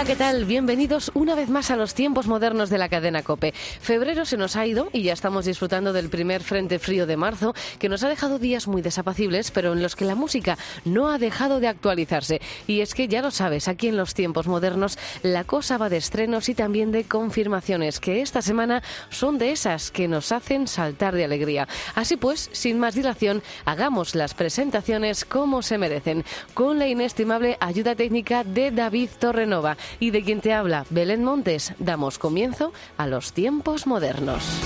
Hola, ¿qué tal? Bienvenidos una vez más a los tiempos modernos de la cadena Cope. Febrero se nos ha ido y ya estamos disfrutando del primer frente frío de marzo, que nos ha dejado días muy desapacibles, pero en los que la música no ha dejado de actualizarse. Y es que ya lo sabes, aquí en los tiempos modernos la cosa va de estrenos y también de confirmaciones, que esta semana son de esas que nos hacen saltar de alegría. Así pues, sin más dilación, hagamos las presentaciones como se merecen, con la inestimable ayuda técnica de David Torrenova y de quien te habla Belén Montes, damos comienzo a los tiempos modernos.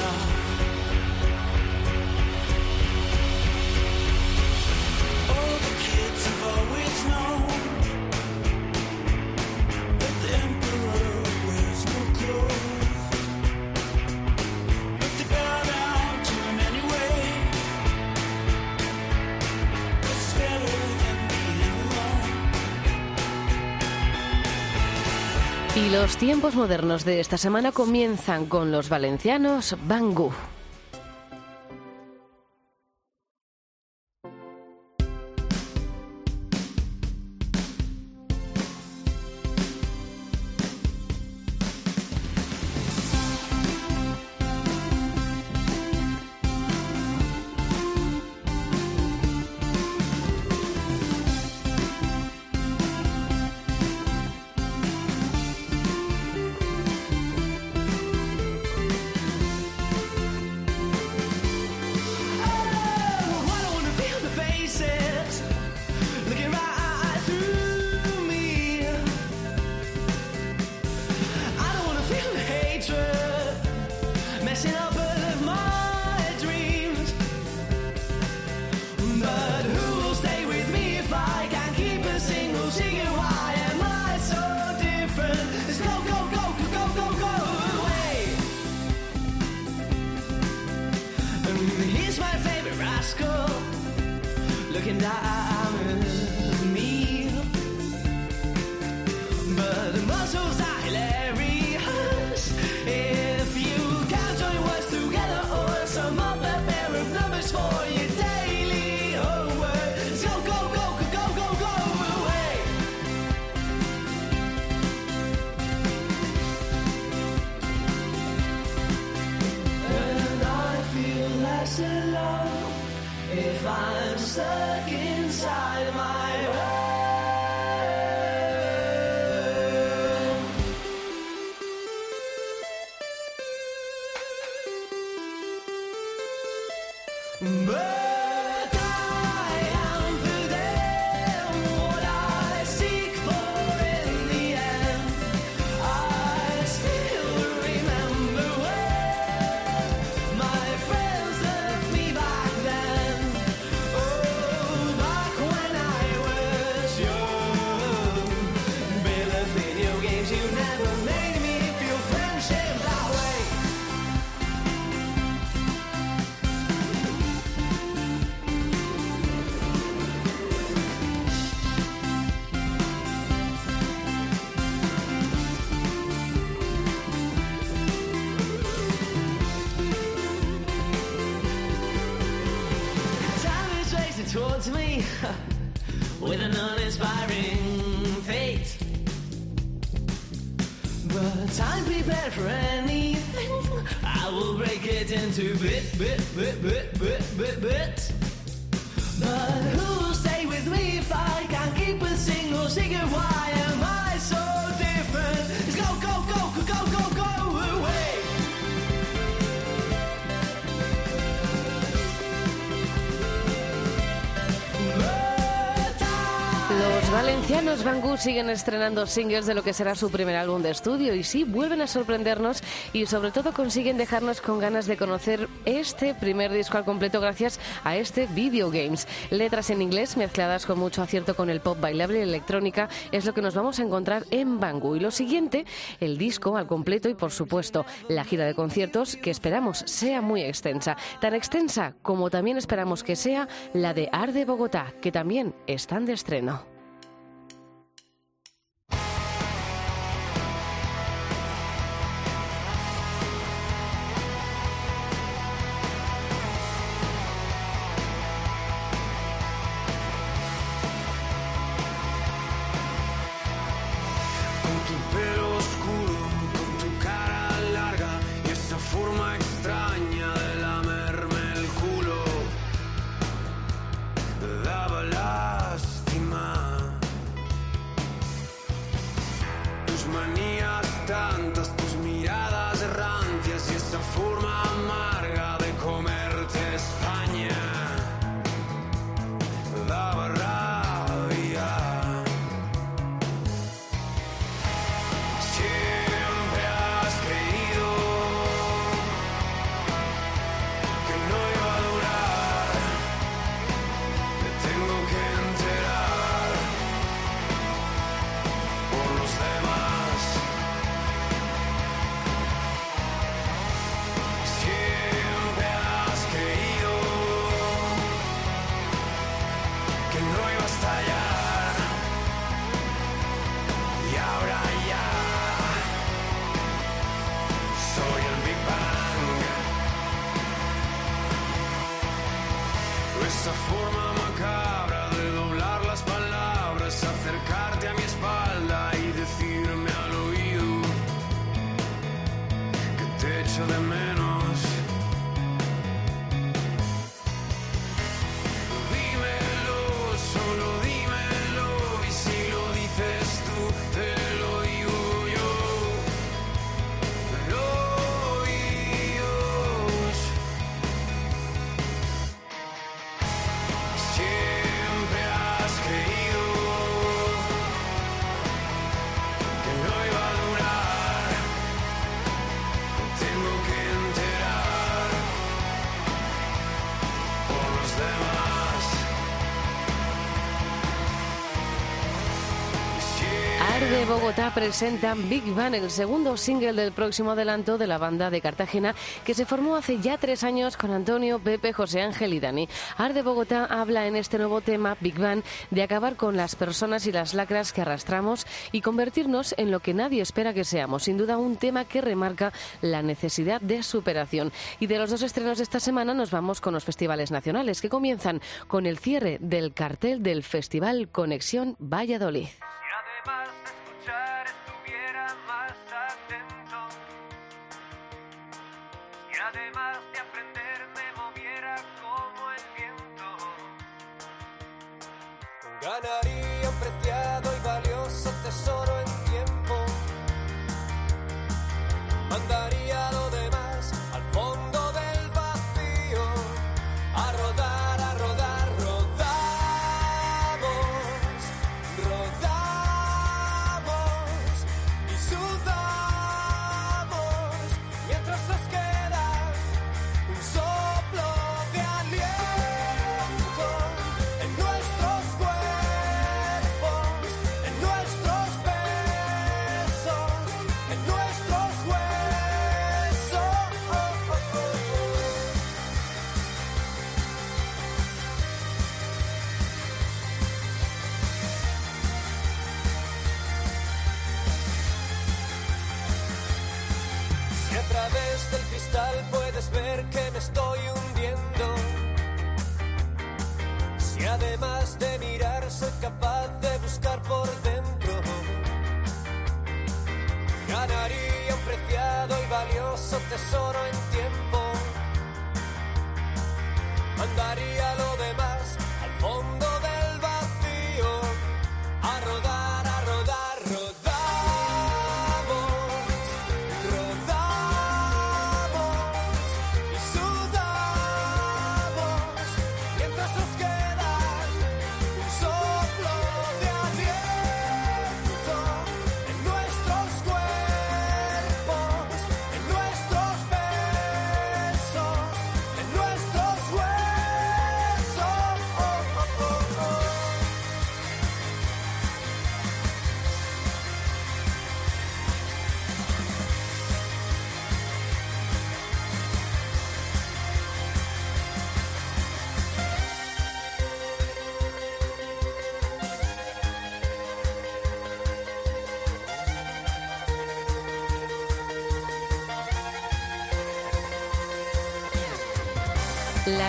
Y los tiempos modernos de esta semana comienzan con los valencianos Bangú. It into bit, bit, bit, bit, bit, bit, bit. But who will stay with me if I can't keep a single secret? Why am I valencianos Bangú siguen estrenando singles de lo que será su primer álbum de estudio y sí, vuelven a sorprendernos y sobre todo consiguen dejarnos con ganas de conocer este primer disco al completo gracias a este Video Games. Letras en inglés mezcladas con mucho acierto con el pop bailable y electrónica es lo que nos vamos a encontrar en Bangú. Y lo siguiente, el disco al completo y por supuesto la gira de conciertos que esperamos sea muy extensa. Tan extensa como también esperamos que sea la de Arde Bogotá, que también están de estreno. Con Arde Bogotá presenta Big Bang, el segundo single del próximo adelanto de la banda de Cartagena que se formó hace ya tres años con Antonio, Pepe, José Ángel y Dani. Arde Bogotá habla en este nuevo tema, Big Bang, de acabar con las personas y las lacras que arrastramos y convertirnos en lo que nadie espera que seamos. Sin duda un tema que remarca la necesidad de superación. Y de los dos estrenos de esta semana nos vamos con los festivales nacionales que comienzan con el cierre del cartel del Festival Conexión Valladolid. Ganaría un preciado y valioso tesoro en tiempo. Mandaría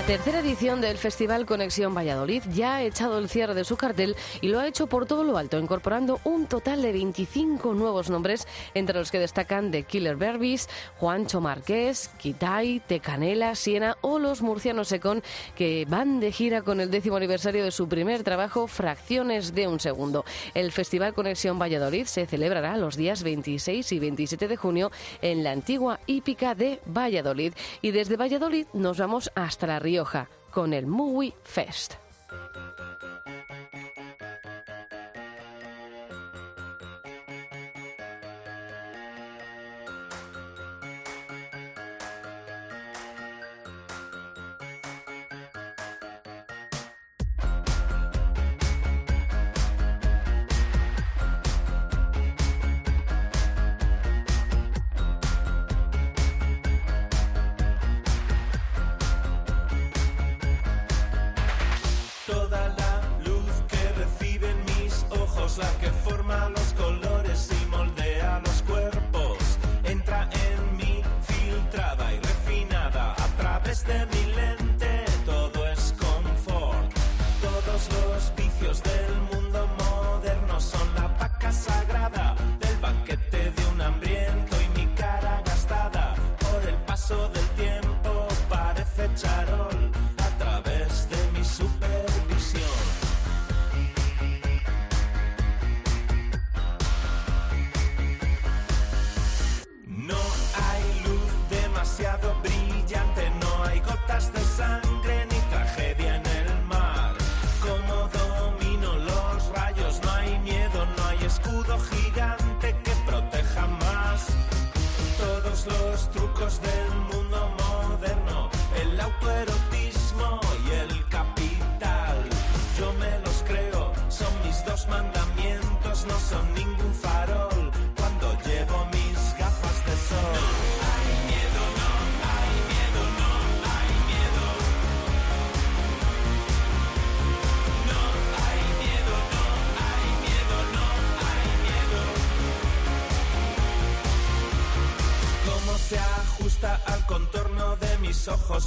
tercera edición del Festival Conexión Valladolid ya ha echado el cierre de su cartel y lo ha hecho por todo lo alto, incorporando un total de 25 nuevos nombres, entre los que destacan The Killer Berbis, Juancho Marqués, Kitai, Tecanela, Siena o los murcianos Secón, que van de gira con el décimo aniversario de su primer trabajo, Fracciones de un Segundo. El Festival Conexión Valladolid se celebrará los días 26 y 27 de junio en la antigua hípica de Valladolid. Y desde Valladolid nos vamos hasta La Con el Movie Fest.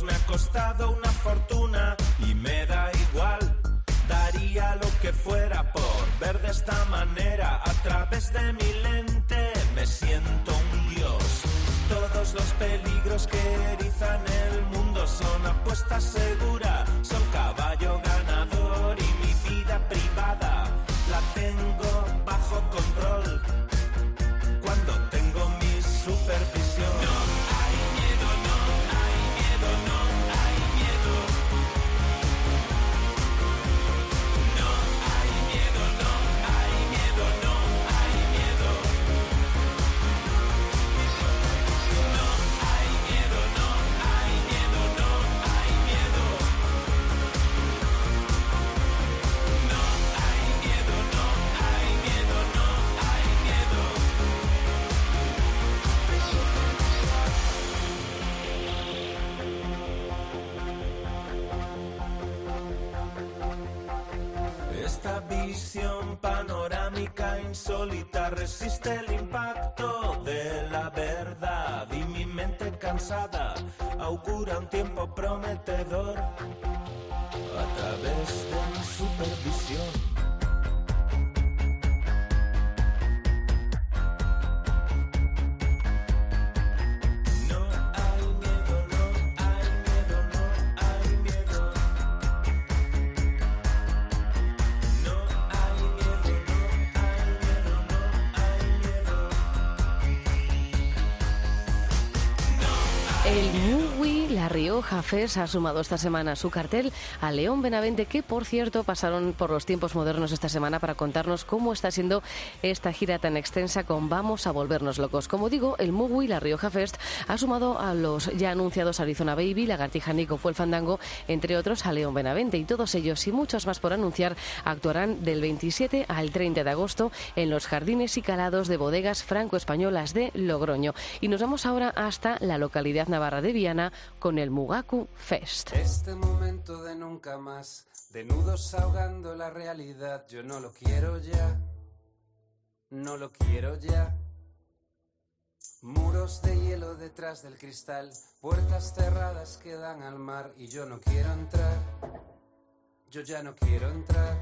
Me ha costado una fortuna y me da igual. Daría lo que fuera por ver de esta manera a través de mi lente. Me siento un dios. Todos los peligros que erizan el mundo son apuesta segura. Son caballo resiste el impacto de la verdad y mi mente cansada augura un tiempo prometedor a través de mi supervisión. Rioja ha sumado esta semana su cartel a León Benavente, que por cierto pasaron por los tiempos modernos esta semana para contarnos cómo está siendo esta gira tan extensa con Vamos a volvernos locos. Como digo, el Movie La Rioja Fest ha sumado a los ya anunciados Arizona Baby, Lagartija Nico fue el Fandango, entre otros a León Benavente. Y todos ellos y muchos más por anunciar actuarán del 27 al 30 de agosto en los jardines y calados de bodegas franco-españolas de Logroño. Y nos vamos ahora hasta la localidad navarra de Viana con el Fest. Este momento de nunca más, de nudos ahogando la realidad, yo no lo quiero ya, no lo quiero ya. Muros de hielo detrás del cristal, puertas cerradas que dan al mar y yo no quiero entrar. Yo ya no quiero entrar.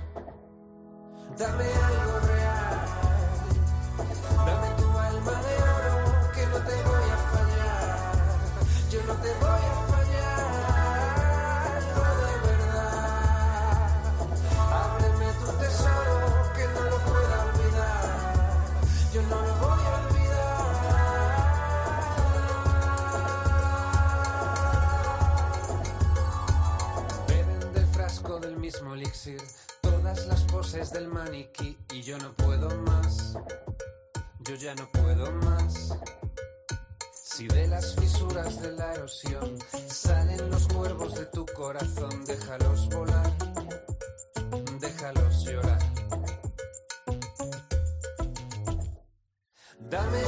Dame algo real. Dame tu alma de oro que no te mismo elixir todas las poses del maniquí y yo no puedo más. Yo ya no puedo más. Si de las fisuras de la erosión salen los cuervos de tu corazón, déjalos volar, déjalos llorar. Dame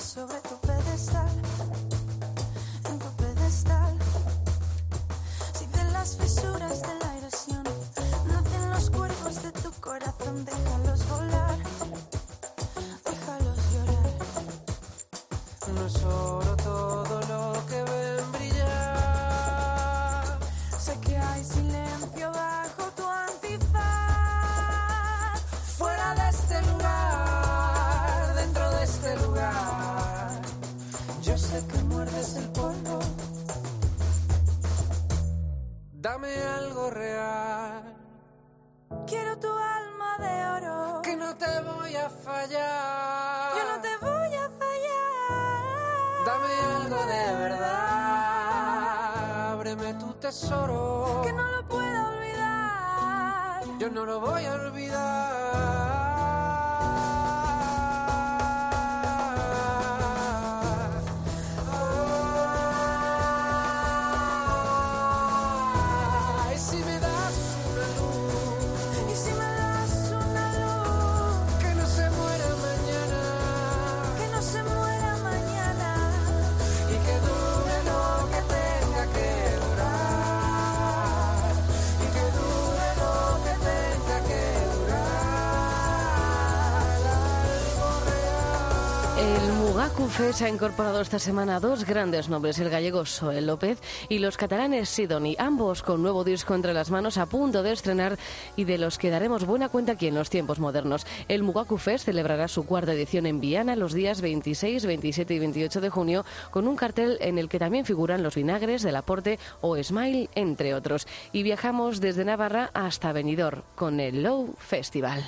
sobre tu pedestal, en tu pedestal. Si de las fisuras de la erosión nacen los cuervos de tu corazón, déjalos volar, Dame algo real, Quiero tu alma de oro. que no te voy a fallar. Yo no te voy a fallar. Dame algo de verdad. Ábreme tu tesoro. Que no lo puedo olvidar. Yo no lo voy a olvidar. El Mugacu Fest ha incorporado esta semana a dos grandes nombres, el gallego Soel López y los catalanes Sidoni, ambos con nuevo disco entre las manos a punto de estrenar y de los que daremos buena cuenta aquí en los tiempos modernos. El Mugacu Fest celebrará su cuarta edición en Viana los días 26, 27 y 28 de junio con un cartel en el que también figuran los vinagres del aporte o Smile, entre otros. Y viajamos desde Navarra hasta Benidorm con el Low Festival.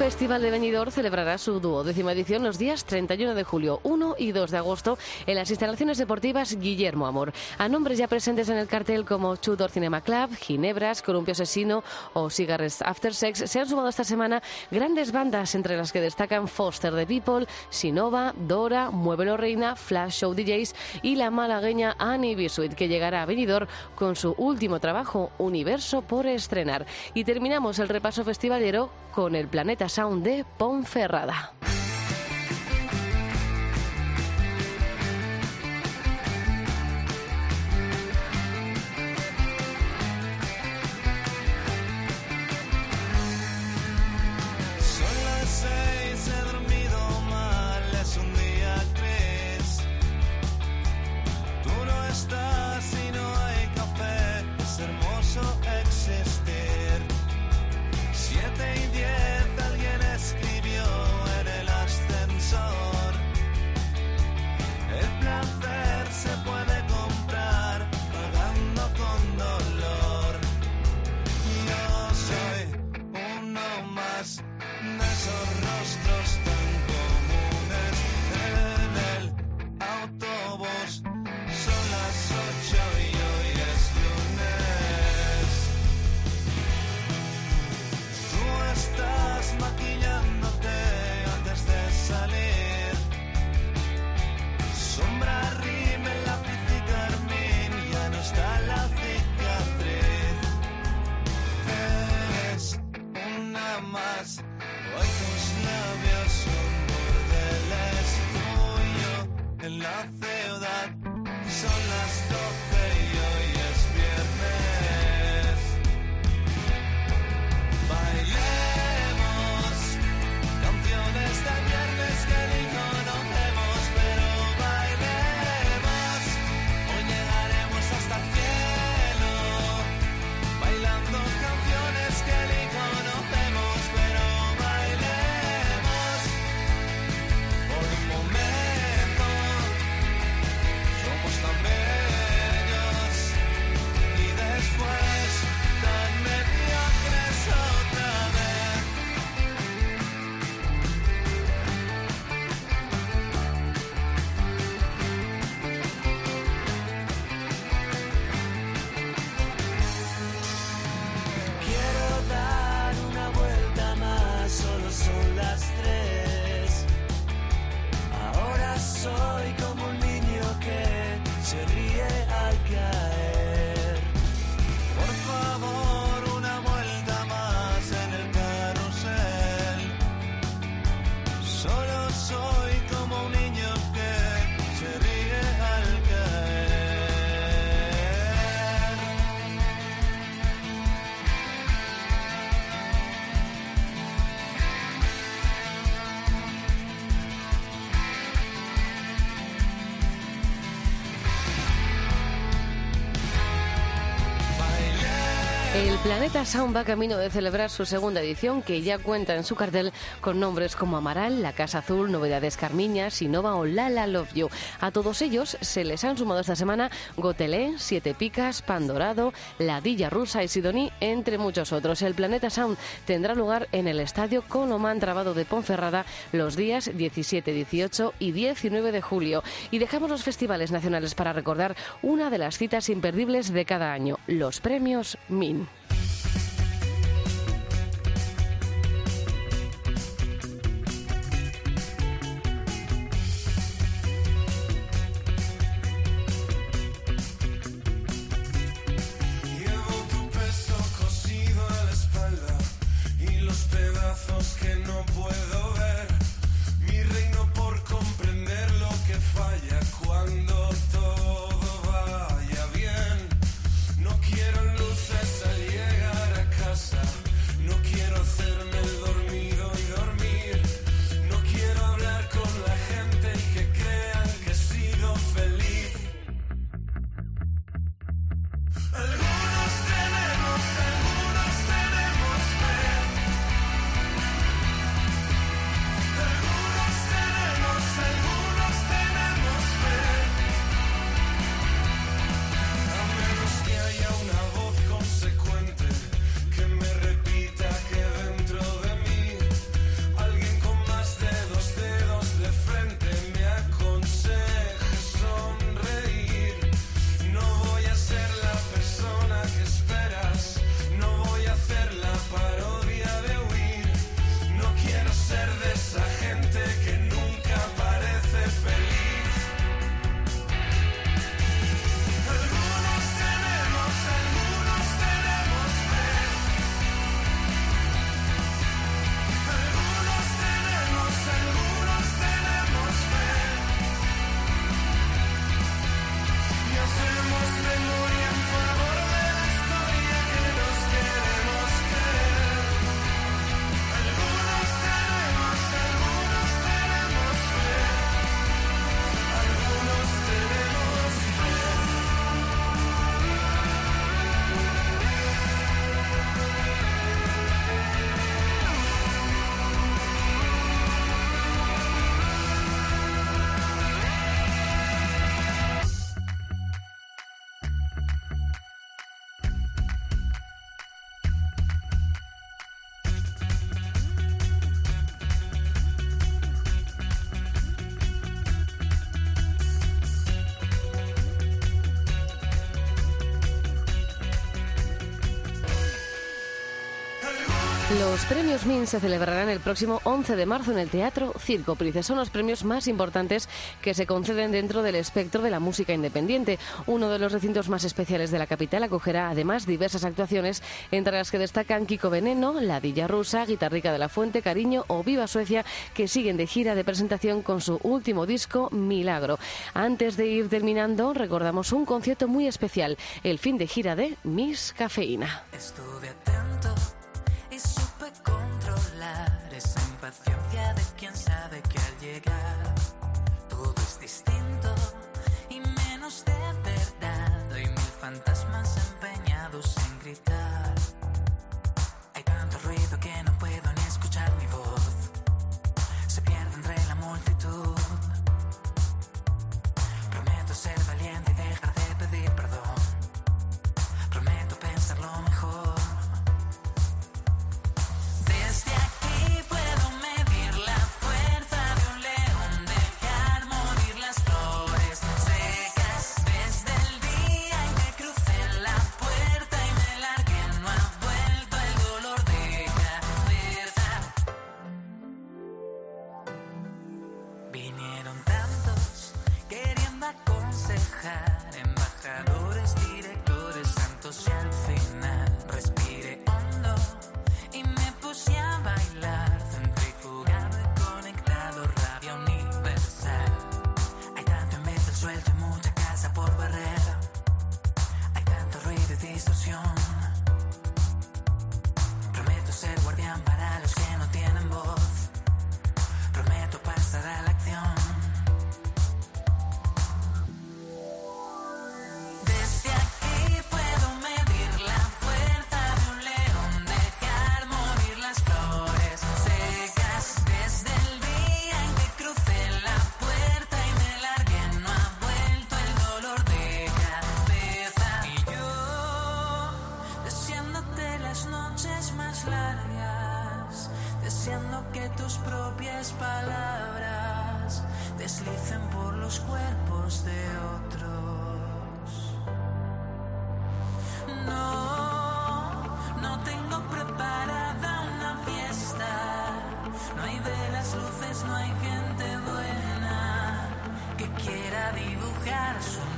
Festival de Benidorm celebrará su duodécima edición los días 31 de julio, 1 y 2 de agosto en las instalaciones deportivas Guillermo Amor. A nombres ya presentes en el cartel como Tudor Cinema Club, Ginebras, Columpio Asesino o Cigarettes After Sex se han sumado esta semana grandes bandas entre las que destacan Foster the People, Sinova, Dora, Muévelo Reina, Flash Show DJs y la malagueña Annie Bisuit que llegará a Benidorm con su último trabajo, Universo por estrenar. Y terminamos el repaso festivalero con el Planeta Sound de Ponferrada. Planeta Sound va camino de celebrar su segunda edición, que ya cuenta en su cartel con nombres como Amaral, La Casa Azul, Novedades Carmiña, Sinova o Lala Love You. A todos ellos se les han sumado esta semana Gotelé, Siete Picas, Pandorado, La Dilla Rusa y Sidoní, entre muchos otros. El Planeta Sound tendrá lugar en el Estadio Colomán Trabado de Ponferrada los días 17, 18 y 19 de julio. Y dejamos los festivales nacionales para recordar una de las citas imperdibles de cada año, los premios MIN. Los premios MIN se celebrarán el próximo 11 de marzo en el Teatro Circo Price. Son los premios más importantes que se conceden dentro del espectro de la música independiente. Uno de los recintos más especiales de la capital acogerá además diversas actuaciones, entre las que destacan Kiko Veneno, La Dilla Rusa, Guitarrica de la Fuente, Cariño o Viva Suecia, que siguen de gira de presentación con su último disco, Milagro. Antes de ir terminando, recordamos un concierto muy especial, el fin de gira de Miss Cafeína. Estuve atento esa impaciencia de quien sabe que al llegar Eu sua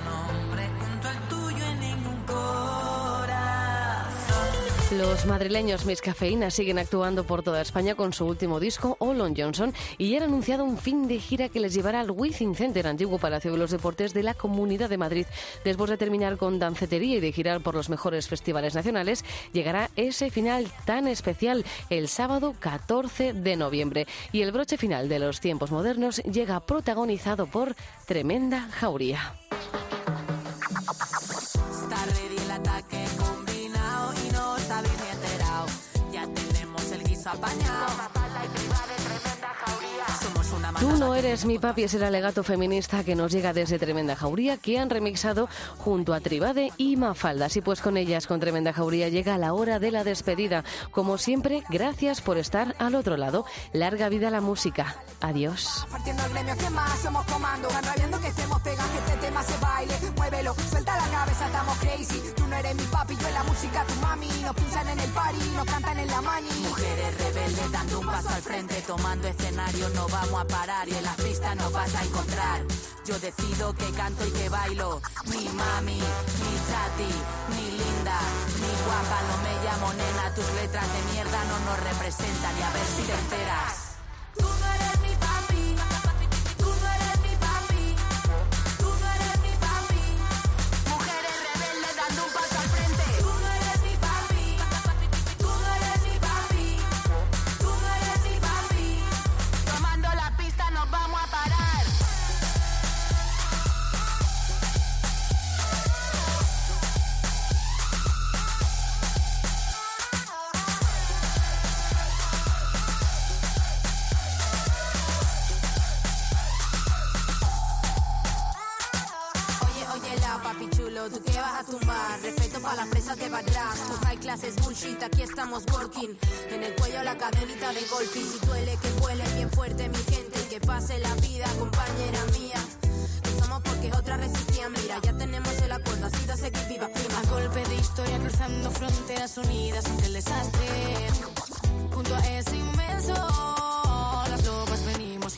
Los madrileños Miss Cafeína siguen actuando por toda España con su último disco, Olon Johnson, y han anunciado un fin de gira que les llevará al Wizzing Center, antiguo Palacio de los Deportes de la Comunidad de Madrid. Después de terminar con dancetería y de girar por los mejores festivales nacionales, llegará ese final tan especial el sábado 14 de noviembre. Y el broche final de los tiempos modernos llega protagonizado por Tremenda Jauría. Tenemos Tú no eres mi papi es el alegato feminista que nos llega desde Tremenda Jauría que han remixado junto a Tribade y Mafalda. Así pues con ellas, con Tremenda Jauría, llega la hora de la despedida. Como siempre, gracias por estar al otro lado. Larga vida a la música. Adiós. Partiendo el gremio, ¿qué más? Somos comando. Van rabiando que estemos pegando, que este tema se baile. Muévelo, suelta la cabeza, estamos crazy. Tú no eres mi papi, yo en la música tu mami. Nos pinchan en el party, nos cantan en la mani. Mujeres rebeldes dando un paso al frente, tomando escenario, no vamos a parar y en las pistas nos vas a encontrar. Yo decido que canto y que bailo. Ni mami, ni chati, ni linda, ni guapa, no me llamo nena. Tus letras de mierda no nos representan y a ver si te enteras. ¿Tú qué vas a tumbar? Respeto para las presas de backlash. Tu high class es bullshit, aquí estamos working. En el cuello la cadenita de golf. Y si duele, que vuele bien fuerte mi gente. Y que pase la vida, compañera mía. No somos porque otras resistían. Mira, ya tenemos el acuerdo, así de seguir viva prima. A golpe de historia cruzando fronteras unidas ante el desastre. junto a ese inmenso.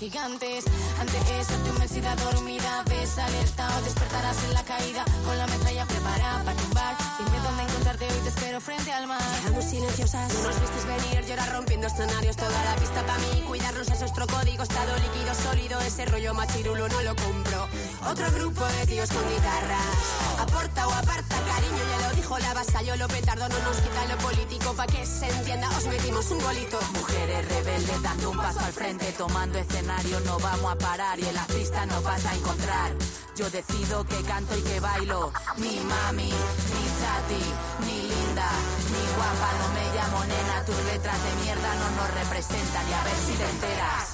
Gigantes. Ante esa tu inmensidad dormida, ves alerta o despertarás en la caída. Con la metralla preparada para tumbar. Dime dónde encontrarte hoy, te espero frente al mar. Quedamos silenciosas. No nos vistes venir, llorar rompiendo escenarios. Toda la pista para mí, cuidarnos es nuestro código. Estado líquido, sólido, ese rollo machirulo no lo compro. Otro grupo de tíos con guitarras. Aporta o aparta, cariño, ya lo dijo la basa. Yo lo petardo, no nos quita lo político. Pa' que se entienda, os metimos un golito. Mujeres rebeldes dando un paso al frente, tomando no vamos a parar y en la pista nos vas a encontrar. Yo decido que canto y que bailo, ni mami, ni chati, ni linda, ni guapa, no me llamo nena, tus letras de mierda no nos representan y a ver si te enteras.